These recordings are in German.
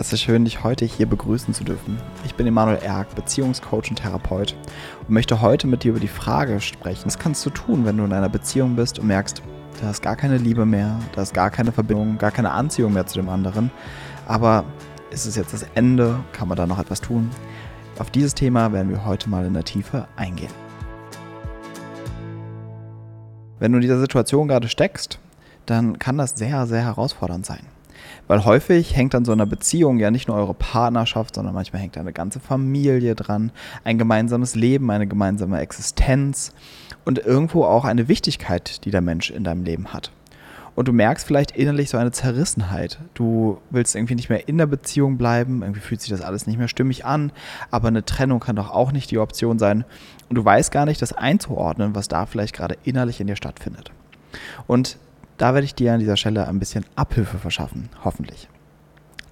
Es ist schön, dich heute hier begrüßen zu dürfen. Ich bin Emanuel Erk, Beziehungscoach und Therapeut und möchte heute mit dir über die Frage sprechen, was kannst du tun, wenn du in einer Beziehung bist und merkst, da ist gar keine Liebe mehr, da ist gar keine Verbindung, gar keine Anziehung mehr zu dem anderen, aber ist es jetzt das Ende, kann man da noch etwas tun? Auf dieses Thema werden wir heute mal in der Tiefe eingehen. Wenn du in dieser Situation gerade steckst, dann kann das sehr, sehr herausfordernd sein. Weil häufig hängt an so einer Beziehung ja nicht nur eure Partnerschaft, sondern manchmal hängt eine ganze Familie dran, ein gemeinsames Leben, eine gemeinsame Existenz und irgendwo auch eine Wichtigkeit, die der Mensch in deinem Leben hat. Und du merkst vielleicht innerlich so eine Zerrissenheit. Du willst irgendwie nicht mehr in der Beziehung bleiben, irgendwie fühlt sich das alles nicht mehr stimmig an, aber eine Trennung kann doch auch nicht die Option sein. Und du weißt gar nicht, das einzuordnen, was da vielleicht gerade innerlich in dir stattfindet. Und da werde ich dir an dieser Stelle ein bisschen Abhilfe verschaffen, hoffentlich.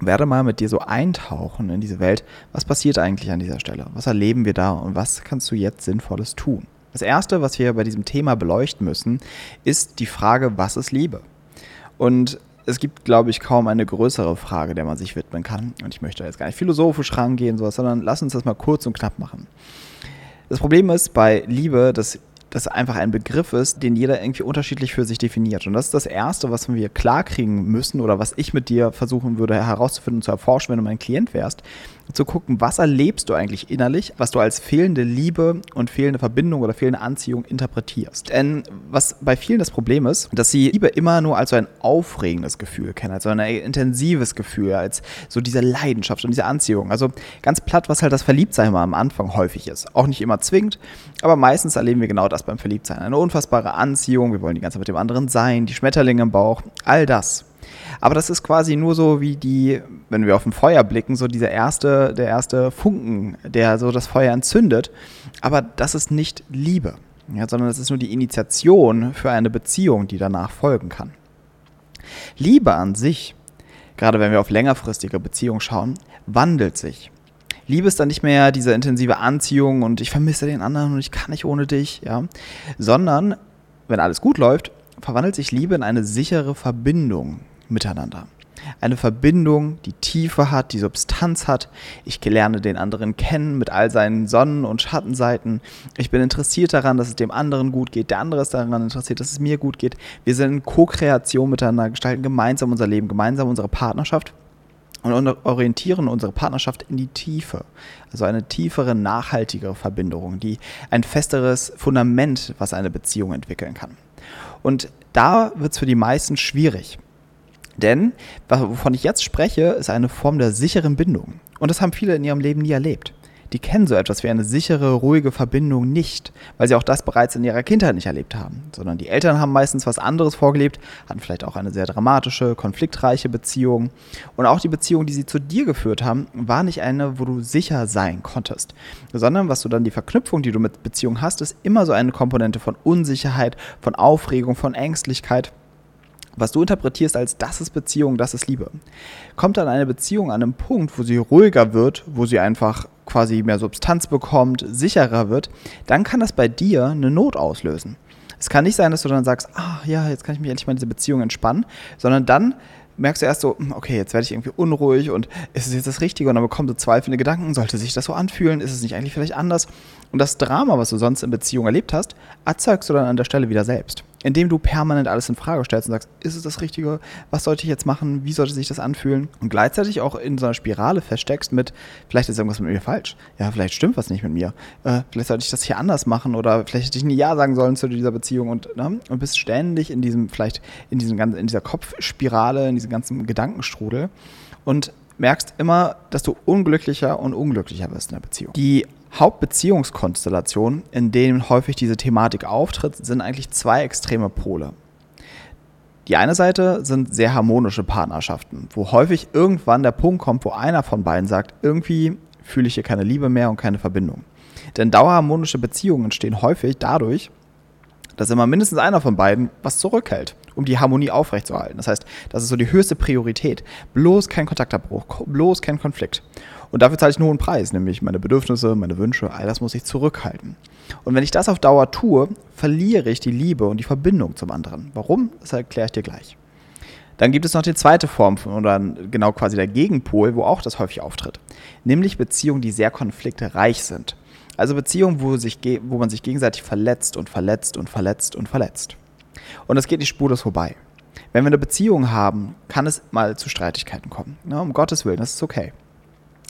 Werde mal mit dir so eintauchen in diese Welt. Was passiert eigentlich an dieser Stelle? Was erleben wir da und was kannst du jetzt Sinnvolles tun? Das Erste, was wir bei diesem Thema beleuchten müssen, ist die Frage, was ist Liebe? Und es gibt, glaube ich, kaum eine größere Frage, der man sich widmen kann. Und ich möchte jetzt gar nicht philosophisch rangehen, sondern lass uns das mal kurz und knapp machen. Das Problem ist bei Liebe, dass das einfach ein Begriff ist, den jeder irgendwie unterschiedlich für sich definiert. Und das ist das Erste, was wir klarkriegen müssen oder was ich mit dir versuchen würde herauszufinden, zu erforschen, wenn du mein Klient wärst, zu gucken, was erlebst du eigentlich innerlich, was du als fehlende Liebe und fehlende Verbindung oder fehlende Anziehung interpretierst. Denn was bei vielen das Problem ist, dass sie Liebe immer nur als so ein aufregendes Gefühl kennen, als so ein intensives Gefühl, als so diese Leidenschaft und diese Anziehung. Also ganz platt, was halt das Verliebtsein mal am Anfang häufig ist. Auch nicht immer zwingend, aber meistens erleben wir genau das beim Verliebtsein. Eine unfassbare Anziehung, wir wollen die ganze Zeit mit dem anderen sein, die Schmetterlinge im Bauch, all das. Aber das ist quasi nur so wie die, wenn wir auf ein Feuer blicken, so dieser erste, der erste Funken, der so das Feuer entzündet. Aber das ist nicht Liebe, ja, sondern das ist nur die Initiation für eine Beziehung, die danach folgen kann. Liebe an sich, gerade wenn wir auf längerfristige Beziehungen schauen, wandelt sich. Liebe ist dann nicht mehr diese intensive Anziehung und ich vermisse den anderen und ich kann nicht ohne dich, ja, sondern wenn alles gut läuft, verwandelt sich Liebe in eine sichere Verbindung miteinander. Eine Verbindung, die Tiefe hat, die Substanz hat. Ich lerne den anderen kennen mit all seinen Sonnen- und Schattenseiten. Ich bin interessiert daran, dass es dem anderen gut geht. Der andere ist daran interessiert, dass es mir gut geht. Wir sind in Co-Kreation miteinander, gestalten gemeinsam unser Leben, gemeinsam unsere Partnerschaft und orientieren unsere Partnerschaft in die Tiefe. Also eine tiefere, nachhaltigere Verbindung, die ein festeres Fundament, was eine Beziehung entwickeln kann. Und da wird es für die meisten schwierig. Denn, wovon ich jetzt spreche, ist eine Form der sicheren Bindung. Und das haben viele in ihrem Leben nie erlebt. Die kennen so etwas wie eine sichere, ruhige Verbindung nicht, weil sie auch das bereits in ihrer Kindheit nicht erlebt haben, sondern die Eltern haben meistens was anderes vorgelebt, hatten vielleicht auch eine sehr dramatische, konfliktreiche Beziehung. Und auch die Beziehung, die sie zu dir geführt haben, war nicht eine, wo du sicher sein konntest, sondern was du dann die Verknüpfung, die du mit Beziehung hast, ist immer so eine Komponente von Unsicherheit, von Aufregung, von Ängstlichkeit was du interpretierst als das ist Beziehung, das ist Liebe. Kommt dann eine Beziehung an einem Punkt, wo sie ruhiger wird, wo sie einfach quasi mehr Substanz bekommt, sicherer wird, dann kann das bei dir eine Not auslösen. Es kann nicht sein, dass du dann sagst, ah ja, jetzt kann ich mich endlich mal in diese Beziehung entspannen, sondern dann merkst du erst so, hm, okay, jetzt werde ich irgendwie unruhig und ist es jetzt das Richtige? Und dann bekommst du zweifelnde Gedanken, sollte sich das so anfühlen? Ist es nicht eigentlich vielleicht anders? Und das Drama, was du sonst in Beziehung erlebt hast, erzeugst du dann an der Stelle wieder selbst indem du permanent alles in Frage stellst und sagst, ist es das Richtige? Was sollte ich jetzt machen? Wie sollte sich das anfühlen? Und gleichzeitig auch in so einer Spirale feststeckst mit, vielleicht ist irgendwas mit mir falsch. Ja, vielleicht stimmt was nicht mit mir. Äh, vielleicht sollte ich das hier anders machen oder vielleicht hätte ich nie Ja sagen sollen zu dieser Beziehung und, ne? und bist ständig in diesem, vielleicht in diesem ganzen, in dieser Kopfspirale, in diesem ganzen Gedankenstrudel und merkst immer, dass du unglücklicher und unglücklicher wirst in der Beziehung. Die Hauptbeziehungskonstellationen, in denen häufig diese Thematik auftritt, sind eigentlich zwei extreme Pole. Die eine Seite sind sehr harmonische Partnerschaften, wo häufig irgendwann der Punkt kommt, wo einer von beiden sagt, irgendwie fühle ich hier keine Liebe mehr und keine Verbindung. Denn dauerharmonische Beziehungen entstehen häufig dadurch, dass immer mindestens einer von beiden was zurückhält, um die Harmonie aufrechtzuerhalten. Das heißt, das ist so die höchste Priorität. Bloß kein Kontaktabbruch, bloß kein Konflikt. Und dafür zahle ich einen Preis, nämlich meine Bedürfnisse, meine Wünsche, all das muss ich zurückhalten. Und wenn ich das auf Dauer tue, verliere ich die Liebe und die Verbindung zum anderen. Warum? Das erkläre ich dir gleich. Dann gibt es noch die zweite Form von, oder genau quasi der Gegenpol, wo auch das häufig auftritt. Nämlich Beziehungen, die sehr konfliktreich sind. Also Beziehungen, wo, sich, wo man sich gegenseitig verletzt und verletzt und verletzt und verletzt. Und es geht nicht spurlos vorbei. Wenn wir eine Beziehung haben, kann es mal zu Streitigkeiten kommen. Ja, um Gottes Willen, das ist okay.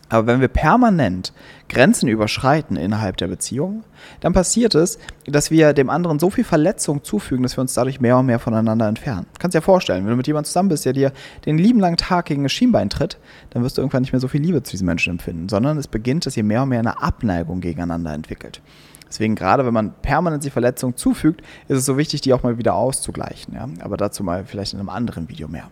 Aber wenn wir permanent Grenzen überschreiten innerhalb der Beziehung, dann passiert es, dass wir dem anderen so viel Verletzung zufügen, dass wir uns dadurch mehr und mehr voneinander entfernen. Du kannst dir vorstellen, wenn du mit jemandem zusammen bist, der dir den lieben langen Tag gegen das Schienbein tritt, dann wirst du irgendwann nicht mehr so viel Liebe zu diesem Menschen empfinden, sondern es beginnt, dass ihr mehr und mehr eine Abneigung gegeneinander entwickelt. Deswegen gerade, wenn man permanent die Verletzung zufügt, ist es so wichtig, die auch mal wieder auszugleichen. Ja? Aber dazu mal vielleicht in einem anderen Video mehr.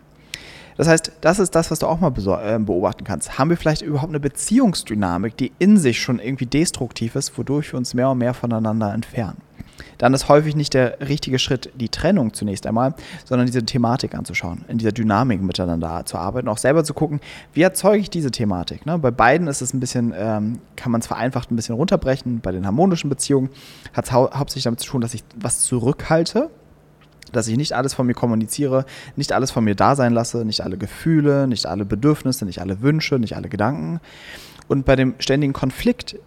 Das heißt, das ist das, was du auch mal äh, beobachten kannst. Haben wir vielleicht überhaupt eine Beziehungsdynamik, die in sich schon irgendwie destruktiv ist, wodurch wir uns mehr und mehr voneinander entfernen? Dann ist häufig nicht der richtige Schritt die Trennung zunächst einmal, sondern diese Thematik anzuschauen, in dieser Dynamik miteinander zu arbeiten, auch selber zu gucken, wie erzeuge ich diese Thematik. Ne? Bei beiden ist es ein bisschen, ähm, kann man es vereinfacht ein bisschen runterbrechen. Bei den harmonischen Beziehungen hat es hau hauptsächlich damit zu tun, dass ich was zurückhalte, dass ich nicht alles von mir kommuniziere, nicht alles von mir da sein lasse, nicht alle Gefühle, nicht alle Bedürfnisse, nicht alle Wünsche, nicht alle Gedanken. Und bei dem ständigen Konflikt,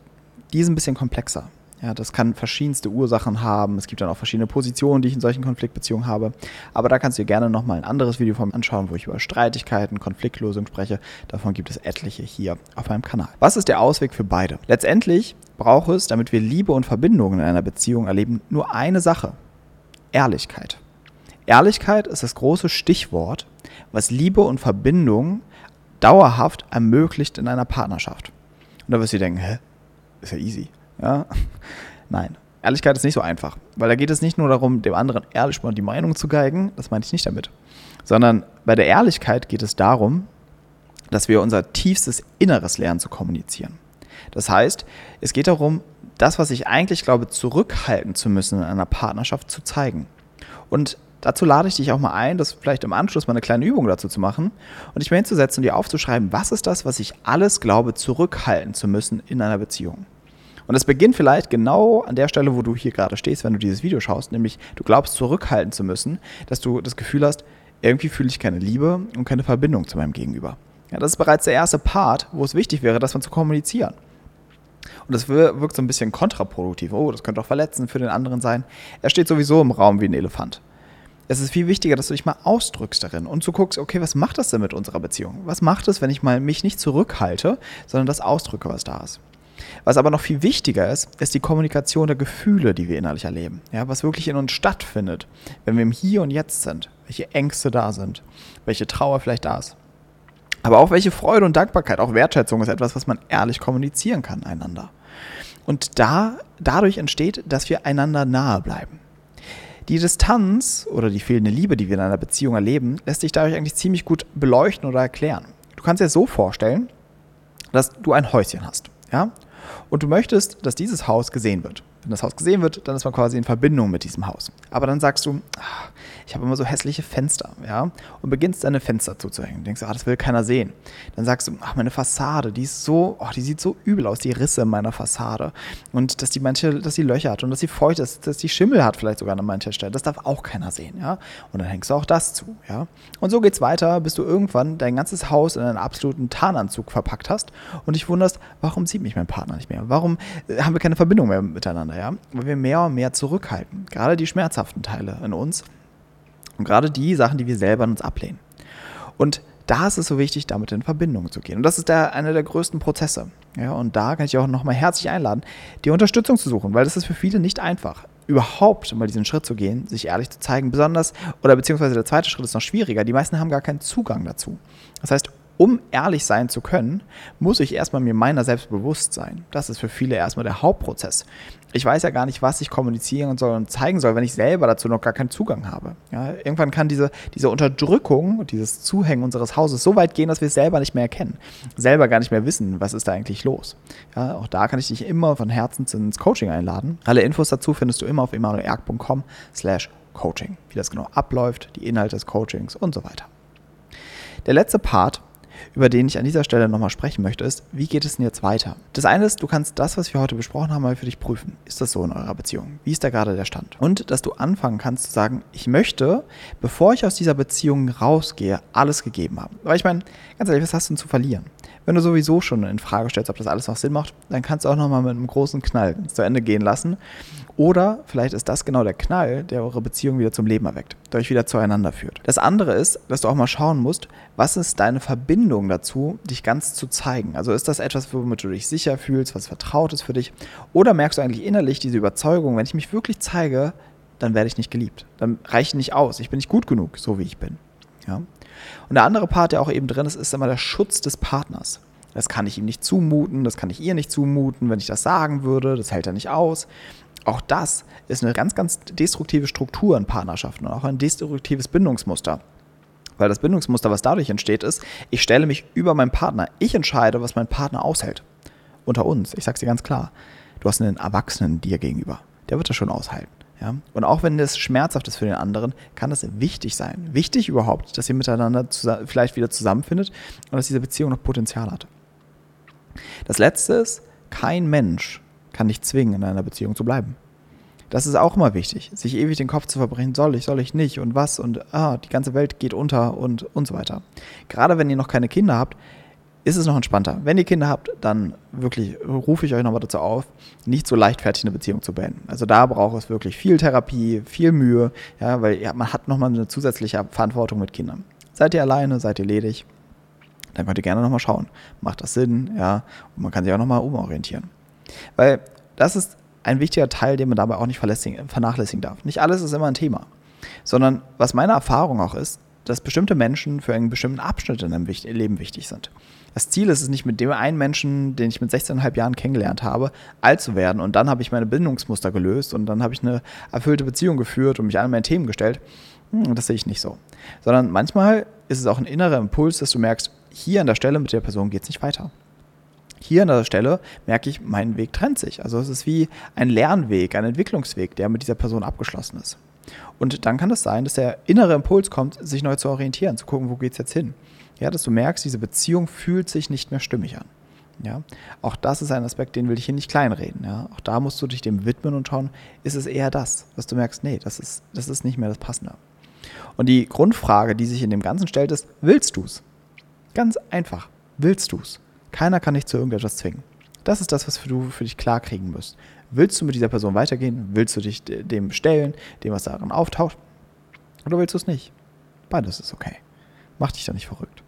die ist ein bisschen komplexer. Ja, das kann verschiedenste Ursachen haben. Es gibt dann auch verschiedene Positionen, die ich in solchen Konfliktbeziehungen habe. Aber da kannst du dir gerne nochmal ein anderes Video von mir anschauen, wo ich über Streitigkeiten, Konfliktlösung spreche. Davon gibt es etliche hier auf meinem Kanal. Was ist der Ausweg für beide? Letztendlich braucht es, damit wir Liebe und Verbindungen in einer Beziehung erleben, nur eine Sache. Ehrlichkeit. Ehrlichkeit ist das große Stichwort, was Liebe und Verbindung dauerhaft ermöglicht in einer Partnerschaft. Und da wirst du dir denken, hä? Ist ja easy. Ja? Nein. Ehrlichkeit ist nicht so einfach, weil da geht es nicht nur darum, dem anderen ehrlich mal die Meinung zu geigen, das meine ich nicht damit, sondern bei der Ehrlichkeit geht es darum, dass wir unser tiefstes Inneres lernen zu kommunizieren. Das heißt, es geht darum, das, was ich eigentlich glaube, zurückhalten zu müssen in einer Partnerschaft zu zeigen. Und dazu lade ich dich auch mal ein, das vielleicht im Anschluss mal eine kleine Übung dazu zu machen und dich mal hinzusetzen und dir aufzuschreiben, was ist das, was ich alles glaube, zurückhalten zu müssen in einer Beziehung. Und es beginnt vielleicht genau an der Stelle, wo du hier gerade stehst, wenn du dieses Video schaust, nämlich du glaubst zurückhalten zu müssen, dass du das Gefühl hast, irgendwie fühle ich keine Liebe und keine Verbindung zu meinem Gegenüber. Ja, das ist bereits der erste Part, wo es wichtig wäre, das mal zu kommunizieren. Und das wirkt so ein bisschen kontraproduktiv. Oh, das könnte auch verletzend für den anderen sein. Er steht sowieso im Raum wie ein Elefant. Es ist viel wichtiger, dass du dich mal ausdrückst darin und du guckst, okay, was macht das denn mit unserer Beziehung? Was macht es, wenn ich mal mich nicht zurückhalte, sondern das ausdrücke, was da ist? Was aber noch viel wichtiger ist, ist die Kommunikation der Gefühle, die wir innerlich erleben. Ja, was wirklich in uns stattfindet, wenn wir im Hier und Jetzt sind, welche Ängste da sind, welche Trauer vielleicht da ist. Aber auch welche Freude und Dankbarkeit, auch Wertschätzung ist etwas, was man ehrlich kommunizieren kann einander. Und da, dadurch entsteht, dass wir einander nahe bleiben. Die Distanz oder die fehlende Liebe, die wir in einer Beziehung erleben, lässt sich dadurch eigentlich ziemlich gut beleuchten oder erklären. Du kannst dir so vorstellen, dass du ein Häuschen hast, ja? Und du möchtest, dass dieses Haus gesehen wird. Wenn das Haus gesehen wird, dann ist man quasi in Verbindung mit diesem Haus. Aber dann sagst du, ach, ich habe immer so hässliche Fenster, ja, und beginnst deine Fenster zuzuhängen. Denkst, ah, das will keiner sehen. Dann sagst du, ach, meine Fassade, die ist so, oh, die sieht so übel aus, die Risse meiner Fassade. Und dass die manche, dass die Löcher hat und dass sie feucht ist, dass die Schimmel hat vielleicht sogar an mancher Stelle. Das darf auch keiner sehen, ja. Und dann hängst du auch das zu, ja. Und so geht's weiter, bis du irgendwann dein ganzes Haus in einen absoluten Tarnanzug verpackt hast und dich wunderst, warum sieht mich mein Partner nicht mehr? Warum äh, haben wir keine Verbindung mehr miteinander? Miteinander, ja, weil wir mehr und mehr zurückhalten. Gerade die schmerzhaften Teile in uns und gerade die Sachen, die wir selber in uns ablehnen. Und da ist es so wichtig, damit in Verbindung zu gehen. Und das ist der, einer der größten Prozesse. Ja, und da kann ich auch nochmal herzlich einladen, die Unterstützung zu suchen, weil das ist für viele nicht einfach. Überhaupt mal diesen Schritt zu gehen, sich ehrlich zu zeigen, besonders, oder beziehungsweise der zweite Schritt ist noch schwieriger. Die meisten haben gar keinen Zugang dazu. Das heißt, um ehrlich sein zu können, muss ich erstmal mir meiner selbst bewusst sein. Das ist für viele erstmal der Hauptprozess. Ich weiß ja gar nicht, was ich kommunizieren soll und zeigen soll, wenn ich selber dazu noch gar keinen Zugang habe. Ja, irgendwann kann diese, diese Unterdrückung, dieses Zuhängen unseres Hauses so weit gehen, dass wir es selber nicht mehr erkennen, selber gar nicht mehr wissen, was ist da eigentlich los. Ja, auch da kann ich dich immer von Herzen ins Coaching einladen. Alle Infos dazu findest du immer auf emanuelerg.com slash coaching, wie das genau abläuft, die Inhalte des Coachings und so weiter. Der letzte Part über den ich an dieser Stelle nochmal sprechen möchte, ist, wie geht es denn jetzt weiter? Das eine ist, du kannst das, was wir heute besprochen haben, mal für dich prüfen. Ist das so in eurer Beziehung? Wie ist da gerade der Stand? Und dass du anfangen kannst zu sagen, ich möchte, bevor ich aus dieser Beziehung rausgehe, alles gegeben haben. Weil ich meine, ganz ehrlich, was hast du denn zu verlieren? Wenn du sowieso schon in Frage stellst, ob das alles noch Sinn macht, dann kannst du auch nochmal mit einem großen Knall zu Ende gehen lassen. Oder vielleicht ist das genau der Knall, der eure Beziehung wieder zum Leben erweckt, der euch wieder zueinander führt. Das andere ist, dass du auch mal schauen musst, was ist deine Verbindung dazu, dich ganz zu zeigen. Also ist das etwas, womit du dich sicher fühlst, was vertraut ist für dich? Oder merkst du eigentlich innerlich diese Überzeugung, wenn ich mich wirklich zeige, dann werde ich nicht geliebt. Dann reiche ich nicht aus. Ich bin nicht gut genug, so wie ich bin. Ja? Und der andere Part, der auch eben drin ist, ist immer der Schutz des Partners. Das kann ich ihm nicht zumuten, das kann ich ihr nicht zumuten, wenn ich das sagen würde, das hält er nicht aus. Auch das ist eine ganz, ganz destruktive Struktur in Partnerschaften und auch ein destruktives Bindungsmuster. Weil das Bindungsmuster, was dadurch entsteht, ist, ich stelle mich über meinen Partner. Ich entscheide, was mein Partner aushält. Unter uns, ich sag's dir ganz klar, du hast einen Erwachsenen dir gegenüber. Der wird das schon aushalten. Ja? Und auch wenn das schmerzhaft ist für den anderen, kann das wichtig sein. Wichtig überhaupt, dass ihr miteinander vielleicht wieder zusammenfindet und dass diese Beziehung noch Potenzial hat. Das Letzte ist, kein Mensch kann dich zwingen, in einer Beziehung zu bleiben. Das ist auch immer wichtig, sich ewig den Kopf zu verbrechen, soll ich, soll ich nicht und was und ah, die ganze Welt geht unter und, und so weiter. Gerade wenn ihr noch keine Kinder habt, ist es noch entspannter. Wenn ihr Kinder habt, dann wirklich rufe ich euch nochmal dazu auf, nicht so leichtfertig eine Beziehung zu beenden. Also da braucht es wirklich viel Therapie, viel Mühe, ja, weil ja, man hat nochmal eine zusätzliche Verantwortung mit Kindern. Seid ihr alleine, seid ihr ledig, dann könnt ihr gerne nochmal schauen. Macht das Sinn, ja, und man kann sich auch nochmal umorientieren. Weil das ist ein wichtiger Teil, den man dabei auch nicht vernachlässigen darf. Nicht alles ist immer ein Thema, sondern was meine Erfahrung auch ist, dass bestimmte Menschen für einen bestimmten Abschnitt in einem Leben wichtig sind. Das Ziel ist es nicht, mit dem einen Menschen, den ich mit 16,5 Jahren kennengelernt habe, alt zu werden und dann habe ich meine Bindungsmuster gelöst und dann habe ich eine erfüllte Beziehung geführt und mich an meine Themen gestellt. Hm, das sehe ich nicht so. Sondern manchmal ist es auch ein innerer Impuls, dass du merkst, hier an der Stelle mit der Person geht es nicht weiter. Hier an der Stelle merke ich, mein Weg trennt sich. Also es ist wie ein Lernweg, ein Entwicklungsweg, der mit dieser Person abgeschlossen ist. Und dann kann es sein, dass der innere Impuls kommt, sich neu zu orientieren, zu gucken, wo geht es jetzt hin. Ja, dass du merkst, diese Beziehung fühlt sich nicht mehr stimmig an. Ja, auch das ist ein Aspekt, den will ich hier nicht kleinreden. Ja, auch da musst du dich dem widmen und schauen, ist es eher das, dass du merkst, nee, das ist, das ist nicht mehr das Passende. Und die Grundfrage, die sich in dem Ganzen stellt, ist, willst du es? Ganz einfach, willst du es? Keiner kann dich zu irgendetwas zwingen. Das ist das, was du für dich klar kriegen musst. Willst du mit dieser Person weitergehen? Willst du dich dem stellen, dem, was darin auftaucht? Oder willst du es nicht? Beides ist okay. Mach dich da nicht verrückt.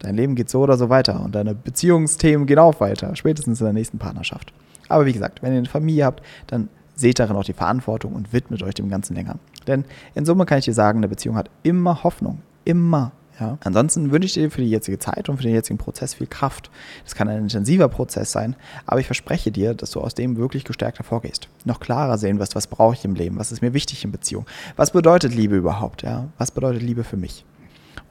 Dein Leben geht so oder so weiter und deine Beziehungsthemen gehen auch weiter, spätestens in der nächsten Partnerschaft. Aber wie gesagt, wenn ihr eine Familie habt, dann seht darin auch die Verantwortung und widmet euch dem Ganzen länger. Denn in Summe kann ich dir sagen, eine Beziehung hat immer Hoffnung. Immer. Ja? Ansonsten wünsche ich dir für die jetzige Zeit und für den jetzigen Prozess viel Kraft. Das kann ein intensiver Prozess sein, aber ich verspreche dir, dass du aus dem wirklich gestärkt hervorgehst. Noch klarer sehen wirst, was brauche ich im Leben, was ist mir wichtig in Beziehung, was bedeutet Liebe überhaupt, ja? was bedeutet Liebe für mich.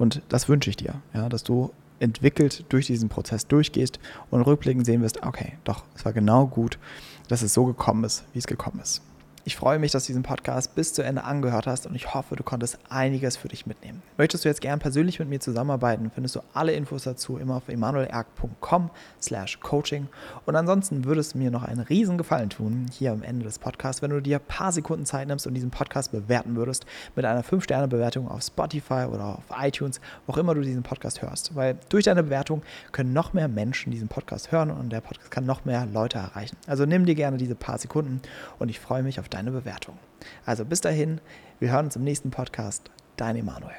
Und das wünsche ich dir, ja, dass du entwickelt durch diesen Prozess durchgehst und rückblickend sehen wirst, okay, doch, es war genau gut, dass es so gekommen ist, wie es gekommen ist. Ich freue mich, dass du diesen Podcast bis zu Ende angehört hast und ich hoffe, du konntest einiges für dich mitnehmen. Möchtest du jetzt gern persönlich mit mir zusammenarbeiten, findest du alle Infos dazu immer auf emanuelerg.com slash coaching. Und ansonsten würde es mir noch einen riesen Gefallen tun, hier am Ende des Podcasts, wenn du dir ein paar Sekunden Zeit nimmst und diesen Podcast bewerten würdest mit einer 5-Sterne-Bewertung auf Spotify oder auf iTunes, wo auch immer du diesen Podcast hörst. Weil durch deine Bewertung können noch mehr Menschen diesen Podcast hören und der Podcast kann noch mehr Leute erreichen. Also nimm dir gerne diese paar Sekunden und ich freue mich auf deine Bewertung. Also bis dahin, wir hören uns im nächsten Podcast. Dein Emanuel.